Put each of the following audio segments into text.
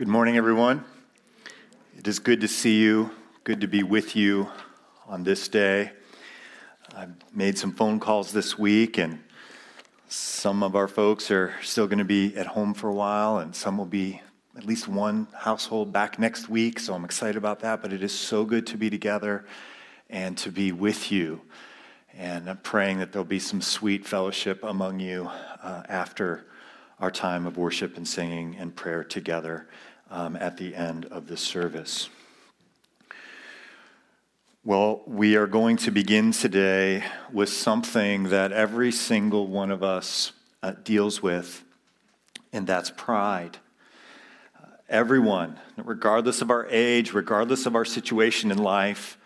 Good morning, everyone. It is good to see you, good to be with you on this day. I've made some phone calls this week, and some of our folks are still going to be at home for a while, and some will be at least one household back next week, so I'm excited about that. But it is so good to be together and to be with you. And I'm praying that there'll be some sweet fellowship among you uh, after our time of worship and singing and prayer together um, at the end of this service. Well, we are going to begin today with something that every single one of us uh, deals with, and that's pride. Uh, everyone, regardless of our age, regardless of our situation in life,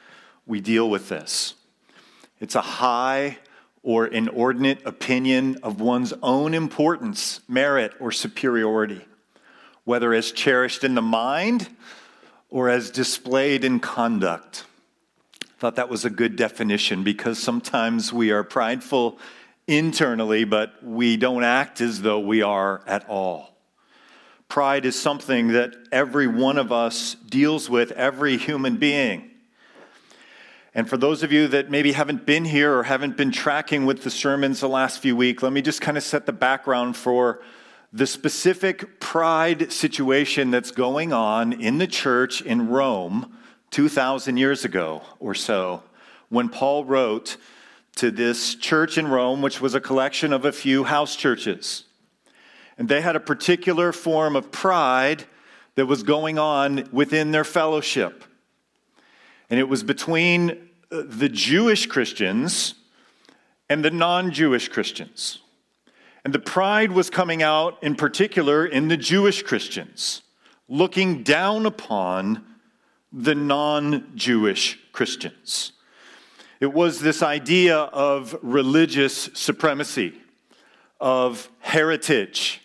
we deal with this. It's a high or inordinate opinion of one's own importance, merit, or superiority, whether as cherished in the mind or as displayed in conduct I thought that was a good definition because sometimes we are prideful internally, but we don't act as though we are at all. Pride is something that every one of us deals with, every human being. And for those of you that maybe haven't been here or haven't been tracking with the sermons the last few weeks, let me just kind of set the background for the specific pride situation that's going on in the church in Rome 2,000 years ago or so, when Paul wrote to this church in Rome, which was a collection of a few house churches. And they had a particular form of pride that was going on within their fellowship. And it was between uh, the Jewish Christians and the non Jewish Christians. And the pride was coming out in particular in the Jewish Christians, looking down upon the non Jewish Christians. It was this idea of religious supremacy, of heritage.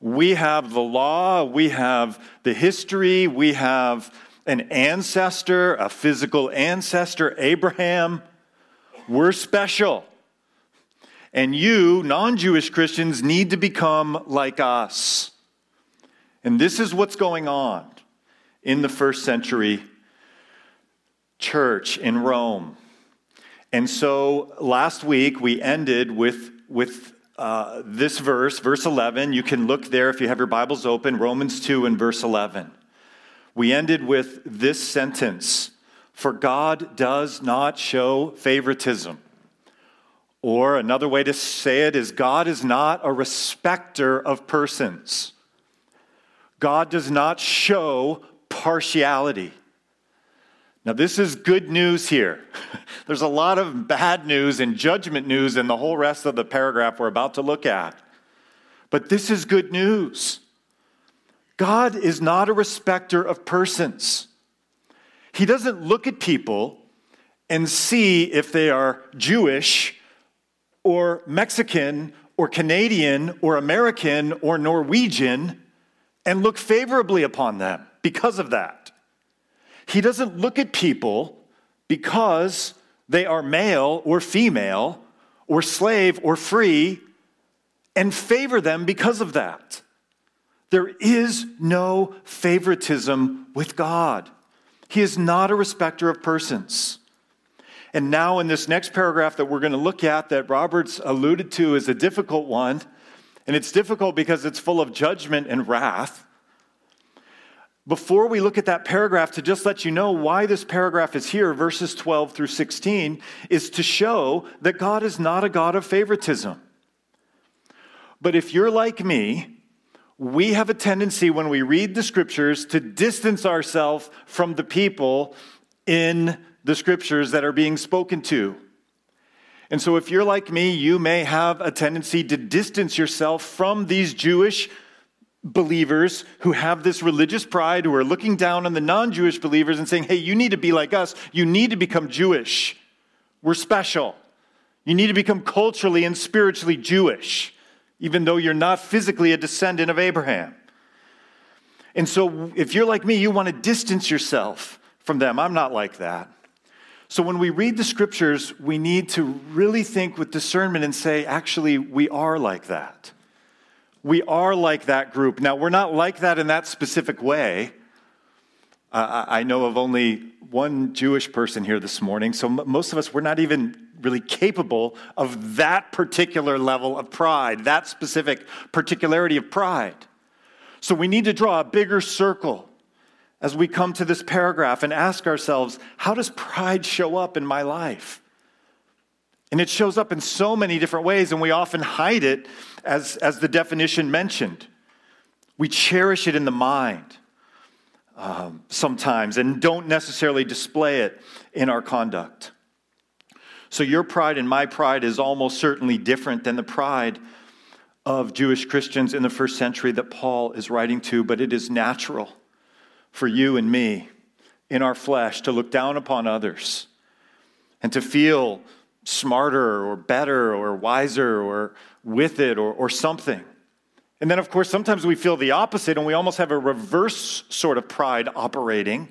We have the law, we have the history, we have an ancestor, a physical ancestor, Abraham. We're special. And you, non Jewish Christians, need to become like us. And this is what's going on in the first century church in Rome. And so last week we ended with, with uh, this verse, verse 11. You can look there if you have your Bibles open, Romans 2 and verse 11. We ended with this sentence For God does not show favoritism. Or another way to say it is God is not a respecter of persons. God does not show partiality. Now, this is good news here. There's a lot of bad news and judgment news in the whole rest of the paragraph we're about to look at. But this is good news. God is not a respecter of persons. He doesn't look at people and see if they are Jewish or Mexican or Canadian or American or Norwegian and look favorably upon them because of that. He doesn't look at people because they are male or female or slave or free and favor them because of that. There is no favoritism with God. He is not a respecter of persons. And now, in this next paragraph that we're going to look at, that Roberts alluded to, is a difficult one. And it's difficult because it's full of judgment and wrath before we look at that paragraph, to just let you know why this paragraph is here, verses 12 through 16, is to show that God is not a God of favoritism. But if you're like me, we have a tendency when we read the scriptures to distance ourselves from the people in the scriptures that are being spoken to. And so, if you're like me, you may have a tendency to distance yourself from these Jewish believers who have this religious pride, who are looking down on the non Jewish believers and saying, hey, you need to be like us. You need to become Jewish. We're special. You need to become culturally and spiritually Jewish, even though you're not physically a descendant of Abraham. And so, if you're like me, you want to distance yourself from them. I'm not like that. So, when we read the scriptures, we need to really think with discernment and say, actually, we are like that. We are like that group. Now, we're not like that in that specific way. Uh, I know of only one Jewish person here this morning, so most of us, we're not even really capable of that particular level of pride, that specific particularity of pride. So we need to draw a bigger circle as we come to this paragraph and ask ourselves how does pride show up in my life? And it shows up in so many different ways, and we often hide it as, as the definition mentioned. We cherish it in the mind um, sometimes and don't necessarily display it in our conduct. So, your pride and my pride is almost certainly different than the pride of Jewish Christians in the first century that Paul is writing to, but it is natural for you and me in our flesh to look down upon others and to feel smarter or better or wiser or with it or, or something. And then, of course, sometimes we feel the opposite and we almost have a reverse sort of pride operating.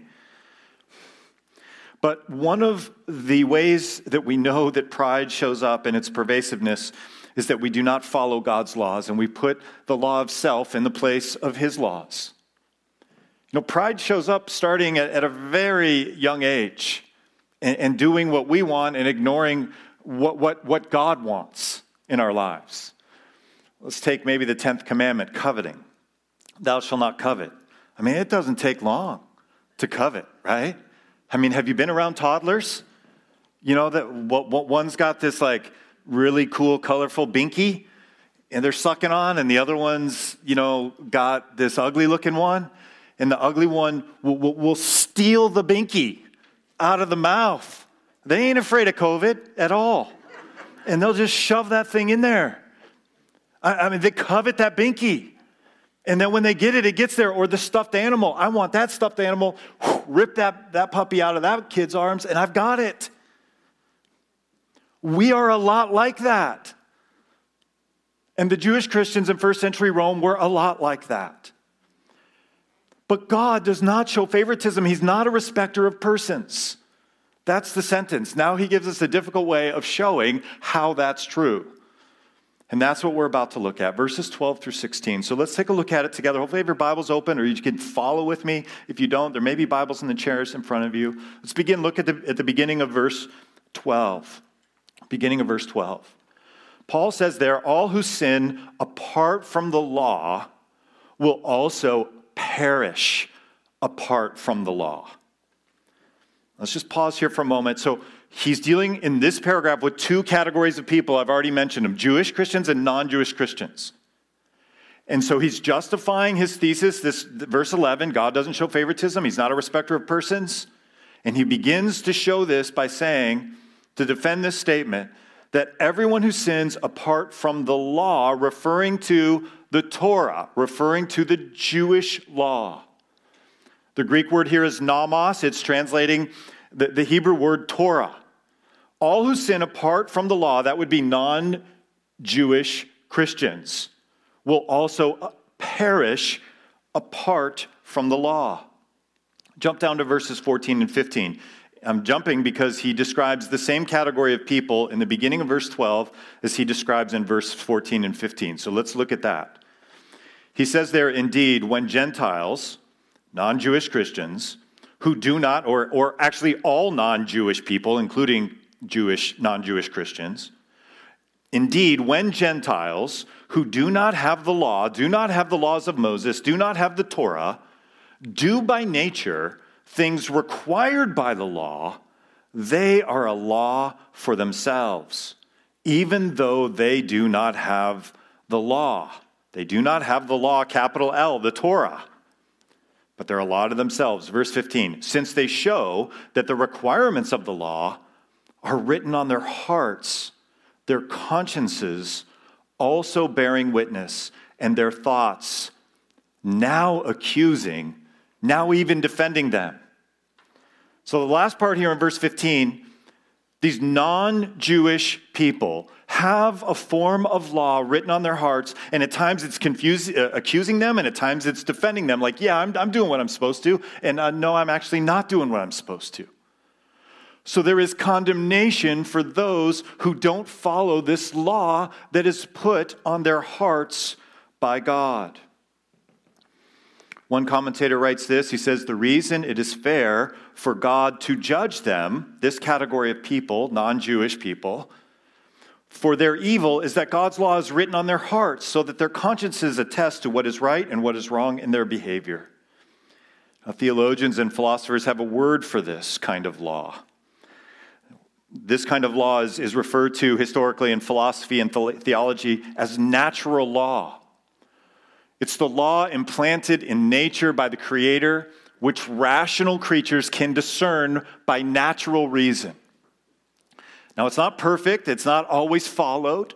But one of the ways that we know that pride shows up in its pervasiveness is that we do not follow God's laws and we put the law of self in the place of his laws. You know, pride shows up starting at, at a very young age and, and doing what we want and ignoring what, what, what God wants in our lives. Let's take maybe the 10th commandment coveting. Thou shalt not covet. I mean, it doesn't take long to covet, right? I mean, have you been around toddlers? You know, that what, what one's got this like really cool, colorful binky and they're sucking on, and the other one's, you know, got this ugly looking one and the ugly one will, will, will steal the binky out of the mouth. They ain't afraid of COVID at all. And they'll just shove that thing in there. I, I mean, they covet that binky. And then when they get it, it gets there. Or the stuffed animal. I want that stuffed animal. rip that, that puppy out of that kid's arms, and I've got it. We are a lot like that. And the Jewish Christians in first century Rome were a lot like that. But God does not show favoritism. He's not a respecter of persons. That's the sentence. Now he gives us a difficult way of showing how that's true. And that's what we're about to look at, verses 12 through 16. So let's take a look at it together. Hopefully, your Bible's open, or you can follow with me. If you don't, there may be Bibles in the chairs in front of you. Let's begin. Look at the, at the beginning of verse 12. Beginning of verse 12. Paul says there, all who sin apart from the law will also perish apart from the law. Let's just pause here for a moment. So, he's dealing in this paragraph with two categories of people. I've already mentioned them Jewish Christians and non Jewish Christians. And so he's justifying his thesis, this verse 11 God doesn't show favoritism, he's not a respecter of persons. And he begins to show this by saying, to defend this statement, that everyone who sins apart from the law, referring to the Torah, referring to the Jewish law. The Greek word here is nomos, it's translating the, the Hebrew word Torah. All who sin apart from the law, that would be non Jewish Christians, will also uh, perish apart from the law. Jump down to verses 14 and 15. I'm jumping because he describes the same category of people in the beginning of verse 12 as he describes in verse 14 and 15. So let's look at that. He says there, indeed, when Gentiles, non Jewish Christians, who do not, or, or actually all non Jewish people, including Jewish, non Jewish Christians, indeed, when Gentiles who do not have the law, do not have the laws of Moses, do not have the Torah, do by nature things required by the law, they are a law for themselves, even though they do not have the law. They do not have the law, capital L, the Torah, but they're a law to themselves. Verse 15 Since they show that the requirements of the law are written on their hearts, their consciences also bearing witness, and their thoughts now accusing now even defending them. So, the last part here in verse 15 these non Jewish people have a form of law written on their hearts, and at times it's confusing, uh, accusing them, and at times it's defending them, like, yeah, I'm, I'm doing what I'm supposed to, and uh, no, I'm actually not doing what I'm supposed to. So there is condemnation for those who don't follow this law that is put on their hearts by God. One commentator writes this he says, The reason it is fair for God to judge them, this category of people, non Jewish people, for their evil is that God's law is written on their hearts so that their consciences attest to what is right and what is wrong in their behavior. Now, theologians and philosophers have a word for this kind of law. This kind of law is, is referred to historically in philosophy and theology as natural law. It's the law implanted in nature by the Creator, which rational creatures can discern by natural reason. Now, it's not perfect, it's not always followed,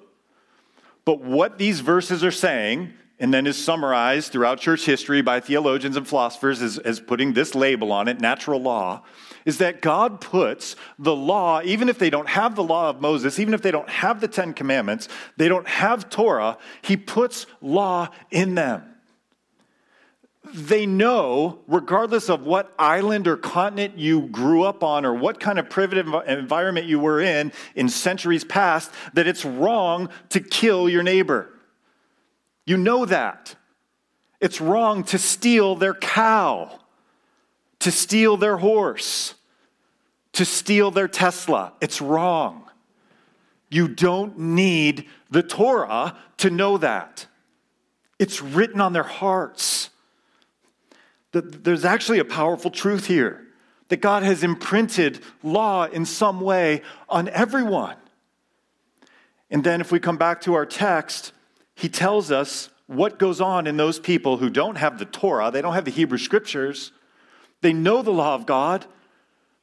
but what these verses are saying, and then is summarized throughout church history by theologians and philosophers as, as putting this label on it, natural law, is that God puts the law, even if they don't have the law of Moses, even if they don't have the Ten Commandments, they don't have Torah, He puts law in them. They know, regardless of what island or continent you grew up on or what kind of primitive environment you were in in centuries past, that it's wrong to kill your neighbor. You know that. It's wrong to steal their cow to steal their horse, to steal their Tesla. It's wrong. You don't need the Torah to know that. It's written on their hearts. There's actually a powerful truth here that God has imprinted law in some way on everyone. And then, if we come back to our text, he tells us what goes on in those people who don't have the Torah, they don't have the Hebrew scriptures, they know the law of God,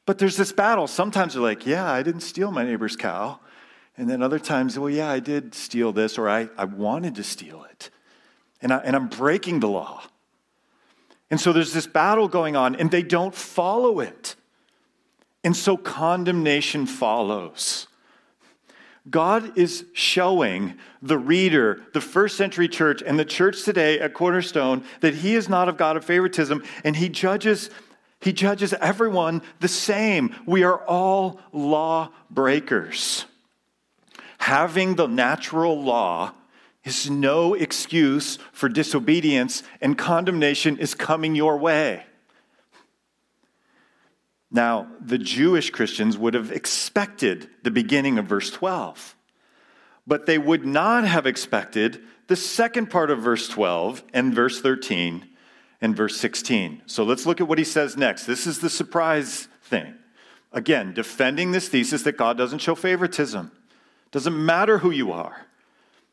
but there's this battle. Sometimes they're like, yeah, I didn't steal my neighbor's cow. And then other times, well, yeah, I did steal this, or I, I wanted to steal it. And, I, and I'm breaking the law. And so there's this battle going on, and they don't follow it. And so condemnation follows. God is showing the reader, the first century church, and the church today at Cornerstone that He is not of God of favoritism, and He judges he judges everyone the same. We are all law breakers. Having the natural law is no excuse for disobedience, and condemnation is coming your way. Now, the Jewish Christians would have expected the beginning of verse 12, but they would not have expected the second part of verse 12 and verse 13 and verse 16. So let's look at what he says next. This is the surprise thing. Again, defending this thesis that God doesn't show favoritism. Doesn't matter who you are.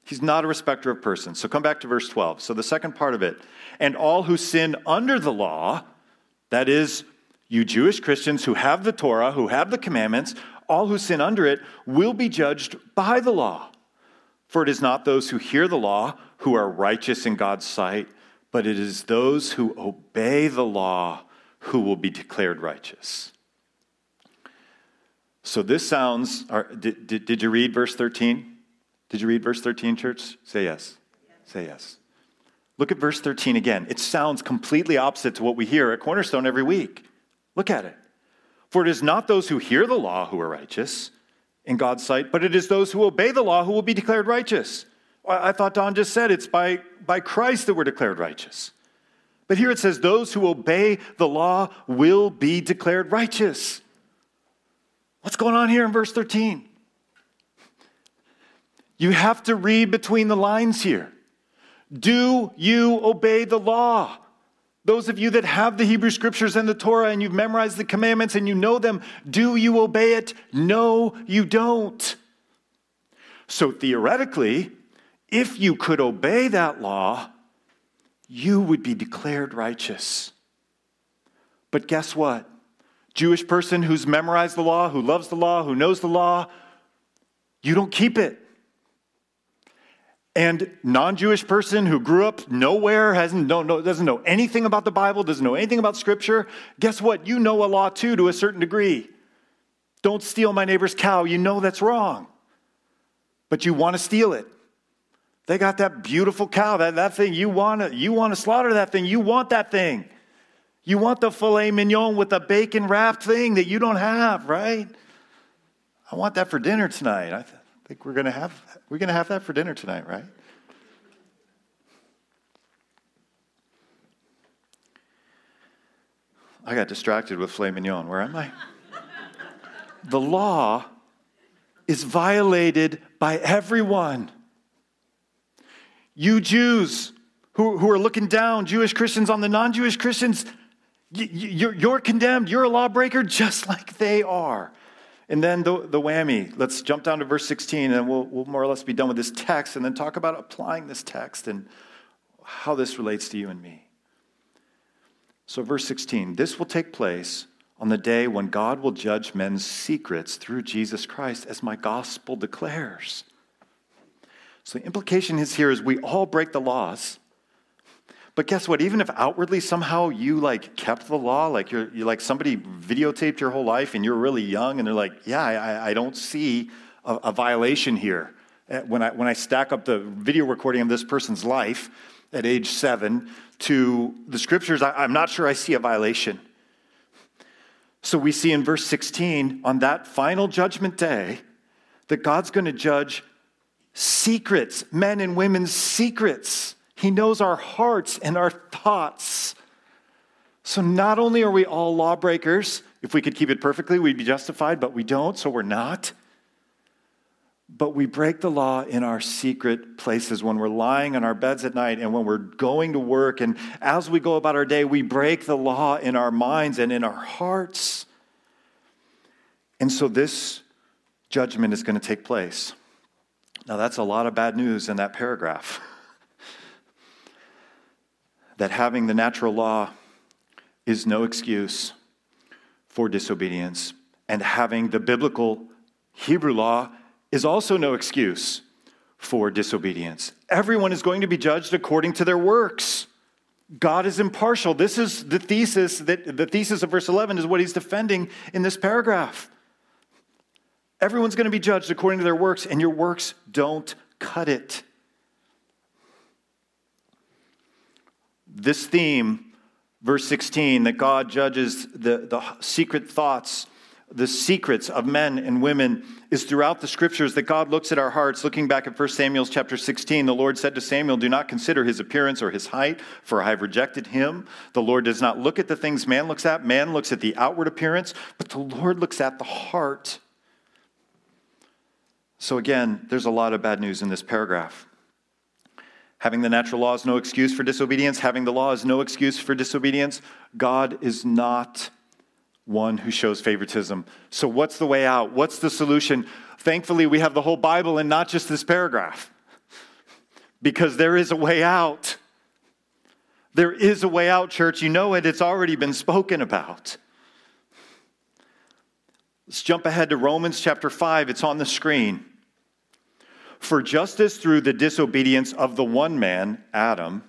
He's not a respecter of persons. So come back to verse 12. So the second part of it. And all who sin under the law, that is, you Jewish Christians who have the Torah, who have the commandments, all who sin under it will be judged by the law. For it is not those who hear the law who are righteous in God's sight, but it is those who obey the law who will be declared righteous. So this sounds, did, did, did you read verse 13? Did you read verse 13, church? Say yes. yes. Say yes. Look at verse 13 again. It sounds completely opposite to what we hear at Cornerstone every week. Look at it. For it is not those who hear the law who are righteous in God's sight, but it is those who obey the law who will be declared righteous. I thought Don just said it's by, by Christ that we're declared righteous. But here it says, those who obey the law will be declared righteous. What's going on here in verse 13? You have to read between the lines here. Do you obey the law? Those of you that have the Hebrew scriptures and the Torah and you've memorized the commandments and you know them, do you obey it? No, you don't. So theoretically, if you could obey that law, you would be declared righteous. But guess what? Jewish person who's memorized the law, who loves the law, who knows the law, you don't keep it. And non-Jewish person who grew up nowhere, hasn't doesn't know anything about the Bible, doesn't know anything about Scripture, guess what? You know a law too, to a certain degree. Don't steal my neighbor's cow. You know that's wrong, but you want to steal it. They got that beautiful cow, that, that thing. You want to you want to slaughter that thing. You want that thing. You want the filet mignon with the bacon wrapped thing that you don't have, right? I want that for dinner tonight. I think we're going to have we're going to have that for dinner tonight, right? I got distracted with filet mignon. Where am I? the law is violated by everyone. You Jews who, who are looking down, Jewish Christians on the non Jewish Christians, you, you, you're condemned. You're a lawbreaker just like they are. And then the, the whammy. Let's jump down to verse 16 and we'll, we'll more or less be done with this text and then talk about applying this text and how this relates to you and me. So, verse 16 this will take place on the day when God will judge men's secrets through Jesus Christ, as my gospel declares. So, the implication is here is we all break the laws. But guess what? Even if outwardly somehow you like kept the law, like you're, you're like somebody videotaped your whole life and you're really young and they're like, yeah, I, I don't see a, a violation here. Eh, when I, when I stack up the video recording of this person's life at age seven to the scriptures, I, I'm not sure I see a violation. So we see in verse 16, on that final judgment day, that God's going to judge secrets, men and women's secrets. He knows our hearts and our thoughts. So not only are we all lawbreakers, if we could keep it perfectly, we'd be justified, but we don't, so we're not. But we break the law in our secret places when we're lying on our beds at night and when we're going to work. And as we go about our day, we break the law in our minds and in our hearts. And so this judgment is going to take place. Now, that's a lot of bad news in that paragraph. that having the natural law is no excuse for disobedience, and having the biblical Hebrew law is also no excuse for disobedience. Everyone is going to be judged according to their works. God is impartial. This is the thesis that the thesis of verse 11 is what he's defending in this paragraph. Everyone's going to be judged according to their works, and your works don't cut it. This theme, verse 16, that God judges the, the secret thoughts, the secrets of men and women, is throughout the scriptures that God looks at our hearts. Looking back at 1 Samuel chapter 16, the Lord said to Samuel, Do not consider his appearance or his height, for I have rejected him. The Lord does not look at the things man looks at. Man looks at the outward appearance, but the Lord looks at the heart. So, again, there's a lot of bad news in this paragraph. Having the natural law is no excuse for disobedience. Having the law is no excuse for disobedience. God is not one who shows favoritism. So, what's the way out? What's the solution? Thankfully, we have the whole Bible and not just this paragraph, because there is a way out. There is a way out, church. You know it, it's already been spoken about. Let's jump ahead to Romans chapter 5. It's on the screen. For just as through the disobedience of the one man, Adam,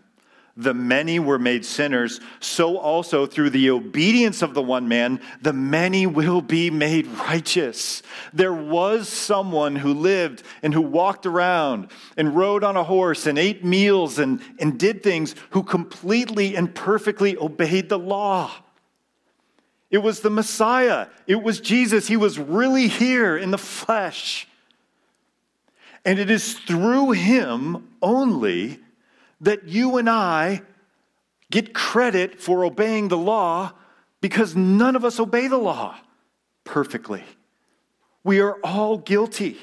the many were made sinners, so also through the obedience of the one man, the many will be made righteous. There was someone who lived and who walked around and rode on a horse and ate meals and, and did things who completely and perfectly obeyed the law. It was the Messiah, it was Jesus. He was really here in the flesh. And it is through him only that you and I get credit for obeying the law because none of us obey the law perfectly. We are all guilty.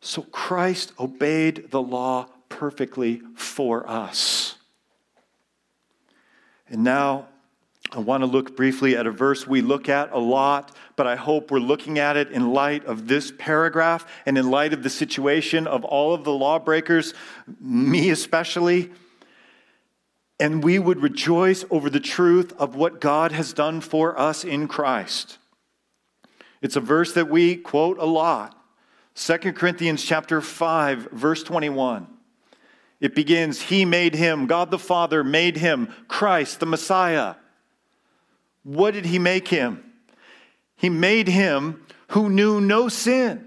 So Christ obeyed the law perfectly for us. And now I want to look briefly at a verse we look at a lot, but I hope we're looking at it in light of this paragraph and in light of the situation of all of the lawbreakers, me especially. And we would rejoice over the truth of what God has done for us in Christ. It's a verse that we quote a lot. 2 Corinthians chapter 5 verse 21. It begins, He made him, God the Father made him, Christ the Messiah what did he make him? He made him who knew no sin.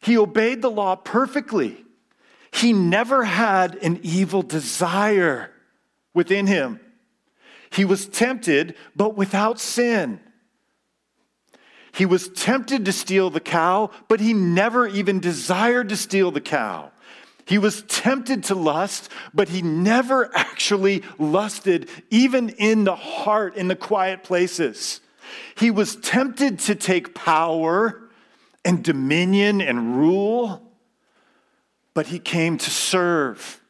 He obeyed the law perfectly. He never had an evil desire within him. He was tempted, but without sin. He was tempted to steal the cow, but he never even desired to steal the cow. He was tempted to lust, but he never actually lusted, even in the heart, in the quiet places. He was tempted to take power and dominion and rule, but he came to serve.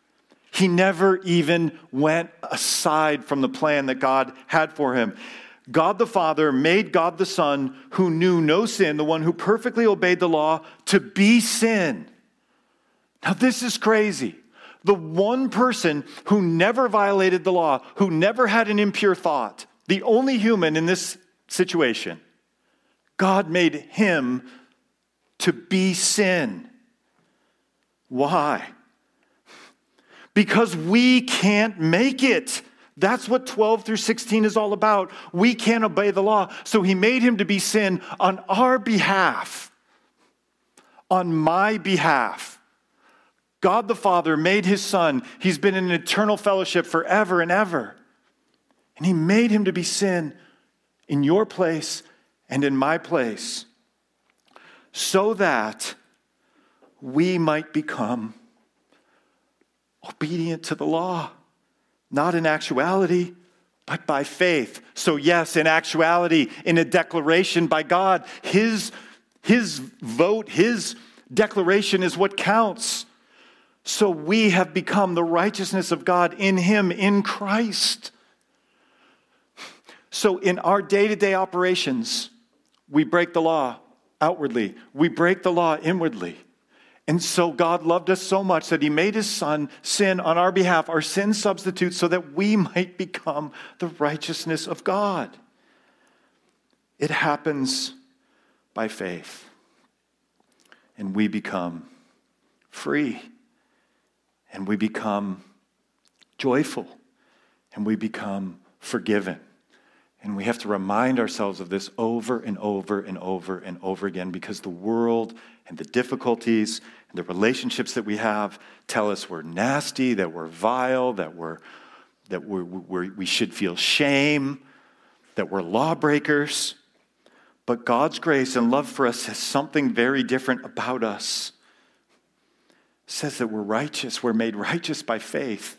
He never even went aside from the plan that God had for him. God the Father made God the Son, who knew no sin, the one who perfectly obeyed the law, to be sin. Now, this is crazy. The one person who never violated the law, who never had an impure thought, the only human in this situation, God made him to be sin. Why? Because we can't make it. That's what 12 through 16 is all about. We can't obey the law. So he made him to be sin on our behalf, on my behalf. God the Father made his son. He's been in eternal fellowship forever and ever. And he made him to be sin in your place and in my place so that we might become obedient to the law, not in actuality, but by faith. So, yes, in actuality, in a declaration by God, His, his vote, His declaration is what counts. So, we have become the righteousness of God in Him, in Christ. So, in our day to day operations, we break the law outwardly, we break the law inwardly. And so God loved us so much that he made his son sin on our behalf, our sin substitute, so that we might become the righteousness of God. It happens by faith. And we become free. And we become joyful. And we become forgiven. And we have to remind ourselves of this over and over and over and over again because the world and the difficulties and the relationships that we have tell us we're nasty, that we're vile, that, we're, that we're, we're, we should feel shame, that we're lawbreakers. But God's grace and love for us has something very different about us. It says that we're righteous, we're made righteous by faith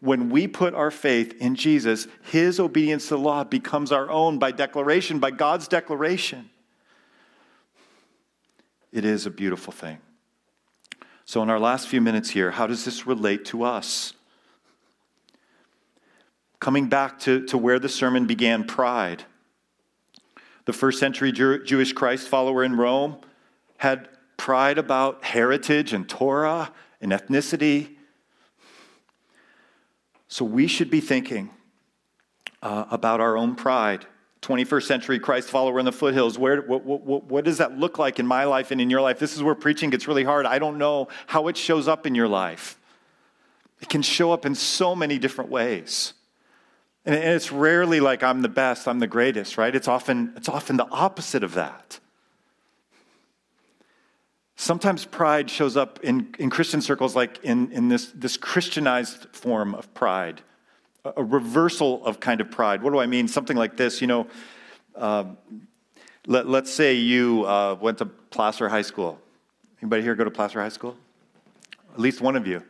when we put our faith in Jesus, his obedience to the law becomes our own by declaration, by God's declaration. It is a beautiful thing. So, in our last few minutes here, how does this relate to us? Coming back to, to where the sermon began pride. The first century Jew, Jewish Christ follower in Rome had pride about heritage and Torah and ethnicity so we should be thinking uh, about our own pride. 21st century Christ follower in the foothills. Where, what, what, what, does that look like in my life and in your life? This is where preaching gets really hard. I don't know how it shows up in your life. It can show up in so many different ways. And it's rarely like I'm the best, I'm the greatest, right? It's often, it's often the opposite of that. Sometimes pride shows up in, in Christian circles like in, in this, this Christianized form of pride, a, a reversal of kind of pride. What do I mean? Something like this, you know, uh, let, let's say you uh, went to Placer High School. Anybody here go to Placer High School? At least one of you,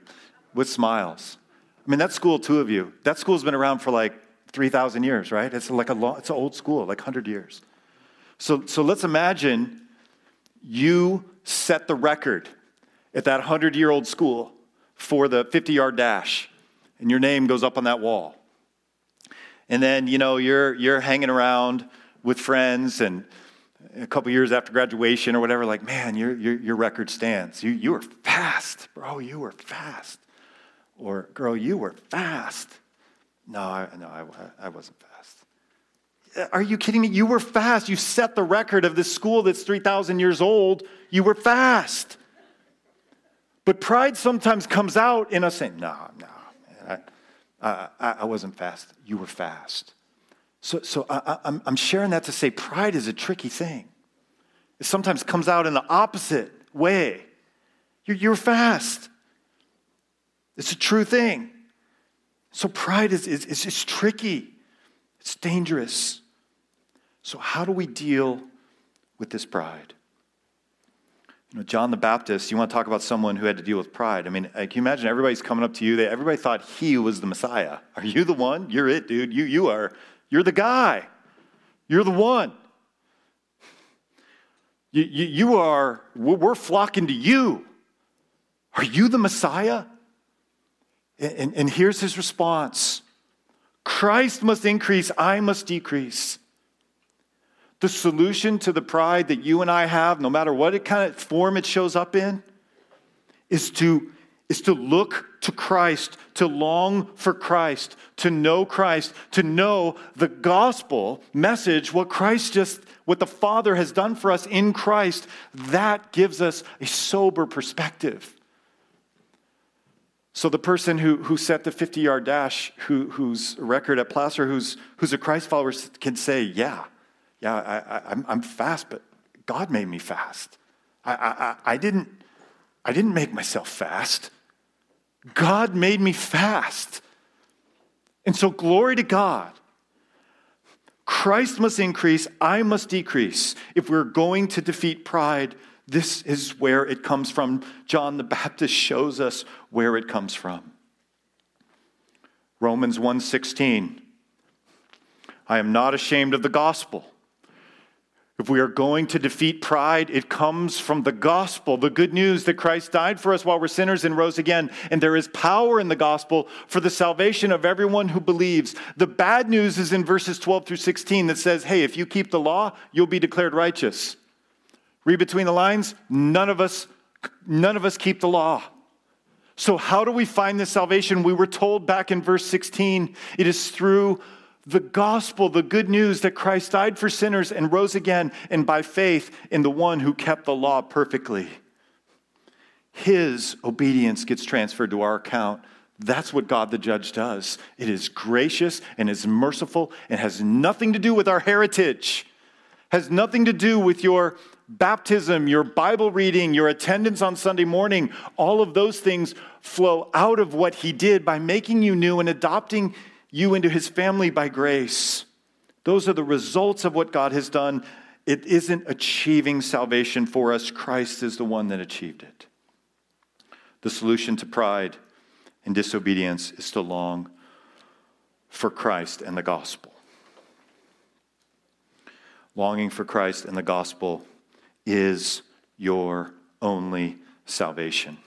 with smiles. I mean, that school, two of you, that school's been around for like 3,000 years, right? It's like a long, it's an old school, like 100 years. So, so let's imagine you set the record at that 100 year old school for the 50 yard dash, and your name goes up on that wall. And then, you know, you're, you're hanging around with friends, and a couple years after graduation or whatever, like, man, your, your, your record stands. You, you were fast, bro, you were fast. Or, girl, you were fast. No, I, no, I, I wasn't fast. Uh, are you kidding me? You were fast. You set the record of this school that's 3,000 years old you were fast. But pride sometimes comes out in us saying, no, no, I, I, I wasn't fast. You were fast. So, so I, I'm, I'm sharing that to say pride is a tricky thing. It sometimes comes out in the opposite way. You're, you're fast. It's a true thing. So pride is, is, is, is tricky. It's dangerous. So how do we deal with this pride? You know, John the Baptist, you want to talk about someone who had to deal with pride. I mean, uh, can you imagine everybody's coming up to you? They, everybody thought he was the Messiah. Are you the one? You're it, dude. You, you are. You're the guy. You're the one. You, you, you are, we're flocking to you. Are you the Messiah? And, and, and here's his response Christ must increase, I must decrease. The solution to the pride that you and I have, no matter what it kind of form it shows up in, is to, is to look to Christ, to long for Christ, to know Christ, to know the gospel message, what Christ just, what the Father has done for us in Christ. That gives us a sober perspective. So the person who, who set the 50 yard dash, who, whose record at Placer, who's, who's a Christ follower, can say, Yeah, yeah, I, I, I'm, I'm fast, but God made me fast. I, I, I, didn't, I didn't make myself fast. God made me fast. And so, glory to God. Christ must increase, I must decrease. If we're going to defeat pride, this is where it comes from. John the Baptist shows us where it comes from. Romans 1:16 I am not ashamed of the gospel if we are going to defeat pride, it comes from the gospel, the good news that Christ died for us while we're sinners and rose again. And there is power in the gospel for the salvation of everyone who believes. The bad news is in verses 12 through 16 that says, hey, if you keep the law, you'll be declared righteous. Read between the lines, none of us, none of us keep the law. So, how do we find this salvation? We were told back in verse 16 it is through the gospel, the good news that Christ died for sinners and rose again, and by faith in the one who kept the law perfectly. His obedience gets transferred to our account. That's what God the judge does. It is gracious and is merciful and has nothing to do with our heritage, has nothing to do with your baptism, your Bible reading, your attendance on Sunday morning. All of those things flow out of what He did by making you new and adopting you into his family by grace. Those are the results of what God has done. It isn't achieving salvation for us, Christ is the one that achieved it. The solution to pride and disobedience is to long for Christ and the gospel. Longing for Christ and the gospel is your only salvation.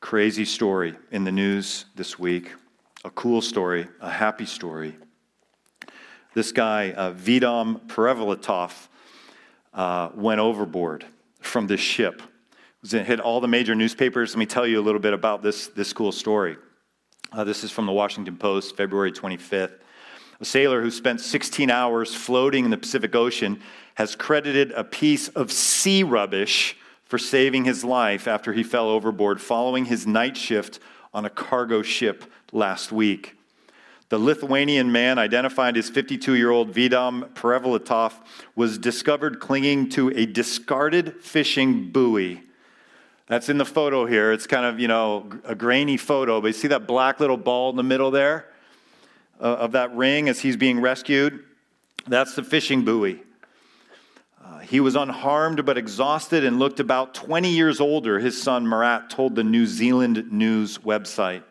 Crazy story in the news this week, a cool story, a happy story. This guy, uh, Vidam Perevelatov, uh, went overboard from this ship. It hit all the major newspapers. Let me tell you a little bit about this, this cool story. Uh, this is from the Washington Post, February 25th. A sailor who spent 16 hours floating in the Pacific Ocean has credited a piece of sea rubbish for saving his life after he fell overboard following his night shift on a cargo ship last week. The Lithuanian man, identified as 52 year old Vidam Perevelatov, was discovered clinging to a discarded fishing buoy. That's in the photo here. It's kind of, you know, a grainy photo, but you see that black little ball in the middle there uh, of that ring as he's being rescued? That's the fishing buoy. Uh, he was unharmed but exhausted and looked about 20 years older, his son Marat told the New Zealand News website.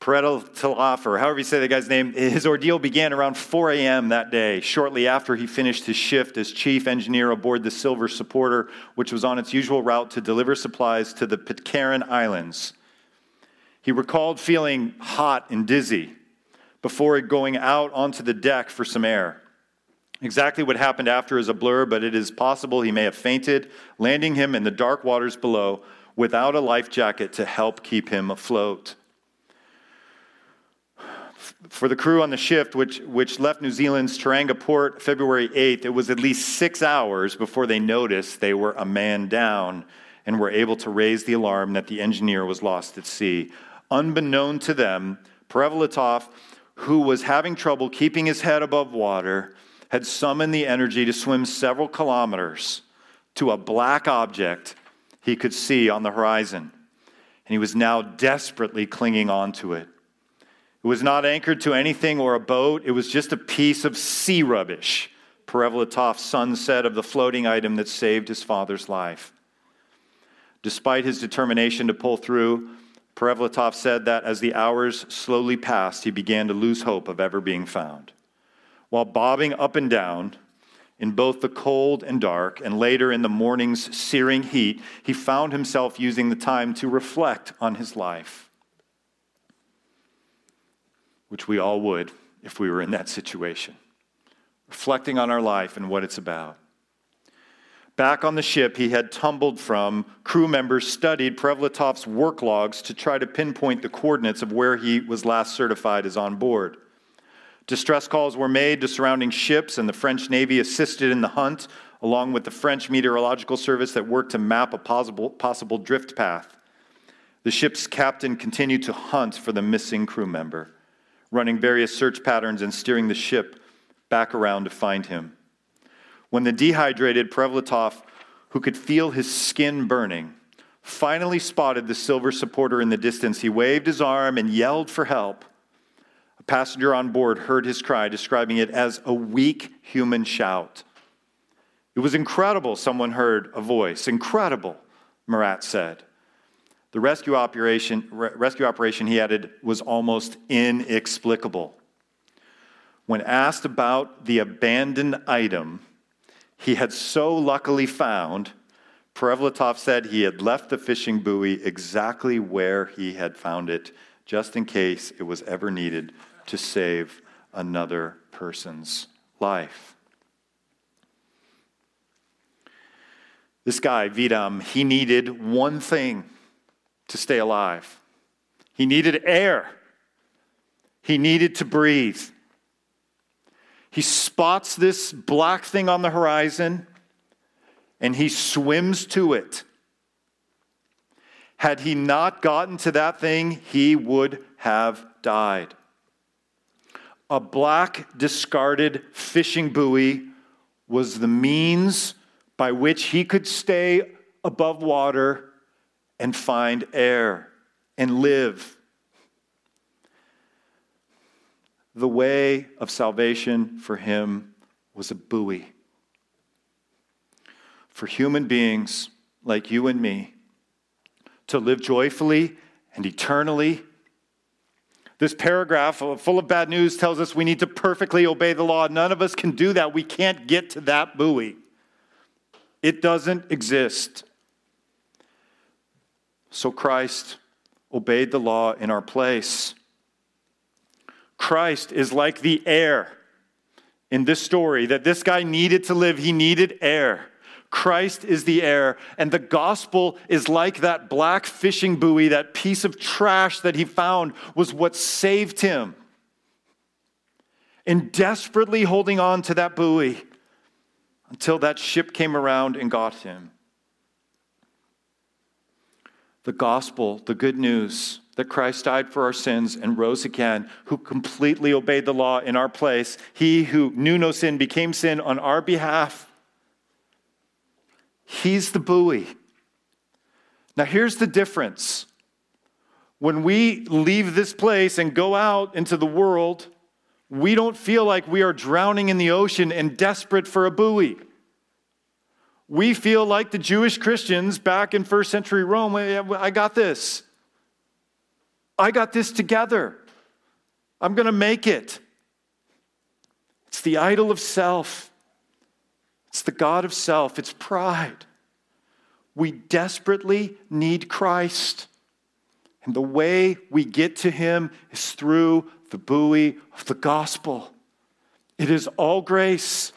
Pareto Tilaf, or however you say the guy's name, his ordeal began around 4 a.m. that day, shortly after he finished his shift as chief engineer aboard the Silver Supporter, which was on its usual route to deliver supplies to the Pitcairn Islands. He recalled feeling hot and dizzy before going out onto the deck for some air. Exactly what happened after is a blur, but it is possible he may have fainted, landing him in the dark waters below without a life jacket to help keep him afloat. For the crew on the shift, which, which left New Zealand's Tauranga port February 8th, it was at least six hours before they noticed they were a man down and were able to raise the alarm that the engineer was lost at sea. Unbeknown to them, Perevelatov, who was having trouble keeping his head above water, had summoned the energy to swim several kilometers to a black object he could see on the horizon. And he was now desperately clinging onto it. It was not anchored to anything or a boat, it was just a piece of sea rubbish Perevlatov's son said of the floating item that saved his father's life. Despite his determination to pull through, Perevlatov said that as the hours slowly passed, he began to lose hope of ever being found. While bobbing up and down in both the cold and dark, and later in the morning's searing heat, he found himself using the time to reflect on his life, which we all would if we were in that situation. Reflecting on our life and what it's about. Back on the ship he had tumbled from, crew members studied Perevlatov's work logs to try to pinpoint the coordinates of where he was last certified as on board. Distress calls were made to surrounding ships, and the French Navy assisted in the hunt, along with the French Meteorological Service that worked to map a possible, possible drift path. The ship's captain continued to hunt for the missing crew member, running various search patterns and steering the ship back around to find him. When the dehydrated Perevlatov, who could feel his skin burning, finally spotted the silver supporter in the distance, he waved his arm and yelled for help. Passenger on board heard his cry, describing it as a weak human shout. It was incredible, someone heard a voice. Incredible, Marat said. The rescue operation, rescue operation, he added, was almost inexplicable. When asked about the abandoned item, he had so luckily found, Perevlatov said he had left the fishing buoy exactly where he had found it, just in case it was ever needed to save another person's life. This guy, Vidam, he needed one thing to stay alive. He needed air. He needed to breathe. He spots this black thing on the horizon and he swims to it. Had he not gotten to that thing, he would have died. A black, discarded fishing buoy was the means by which he could stay above water and find air and live. the way of salvation for him was a buoy. For human beings like you and me to live joyfully and eternally. This paragraph uh, full of bad news tells us we need to perfectly obey the law. None of us can do that. We can't get to that buoy. It doesn't exist. So Christ obeyed the law in our place. Christ is like the air in this story that this guy needed to live. He needed air. Christ is the air, and the gospel is like that black fishing buoy, that piece of trash that he found was what saved him. And desperately holding on to that buoy until that ship came around and got him. The gospel, the good news, that Christ died for our sins and rose again, who completely obeyed the law in our place. He who knew no sin became sin on our behalf. He's the buoy. Now, here's the difference. When we leave this place and go out into the world, we don't feel like we are drowning in the ocean and desperate for a buoy. We feel like the Jewish Christians back in first century Rome. I got this. I got this together. I'm going to make it. It's the idol of self, it's the God of self, it's pride. We desperately need Christ. And the way we get to him is through the buoy of the gospel. It is all grace.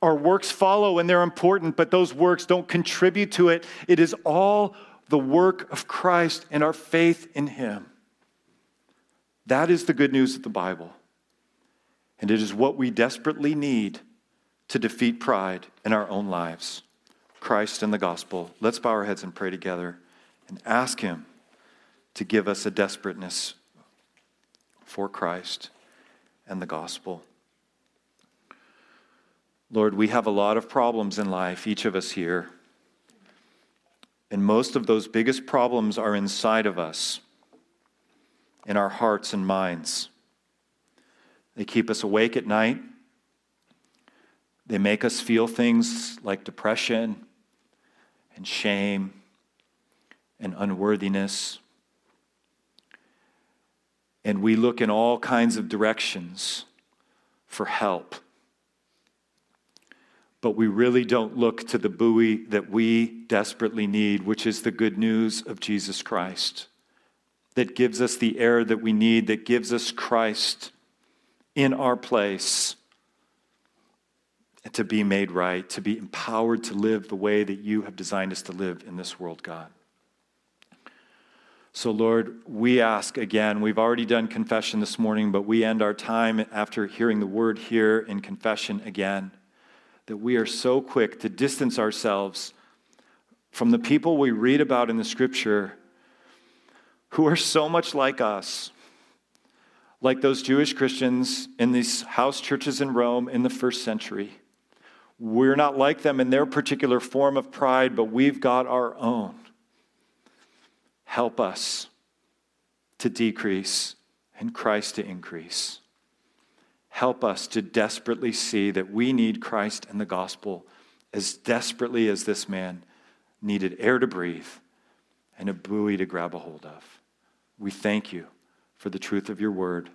Our works follow and they're important, but those works don't contribute to it. It is all the work of Christ and our faith in him. That is the good news of the Bible. And it is what we desperately need to defeat pride in our own lives Christ and the gospel. Let's bow our heads and pray together and ask Him to give us a desperateness for Christ and the gospel. Lord, we have a lot of problems in life, each of us here. And most of those biggest problems are inside of us in our hearts and minds. They keep us awake at night. They make us feel things like depression and shame and unworthiness. And we look in all kinds of directions for help. But we really don't look to the buoy that we desperately need, which is the good news of Jesus Christ, that gives us the air that we need, that gives us Christ in our place to be made right, to be empowered to live the way that you have designed us to live in this world, God. So, Lord, we ask again, we've already done confession this morning, but we end our time after hearing the word here in confession again, that we are so quick to distance ourselves from the people we read about in the scripture who are so much like us, like those Jewish Christians in these house churches in Rome in the first century. We're not like them in their particular form of pride, but we've got our own. Help us to decrease and Christ to increase. Help us to desperately see that we need Christ and the gospel as desperately as this man needed air to breathe and a buoy to grab a hold of. We thank you for the truth of your word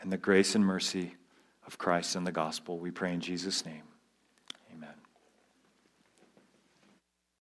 and the grace and mercy of Christ and the gospel. We pray in Jesus' name.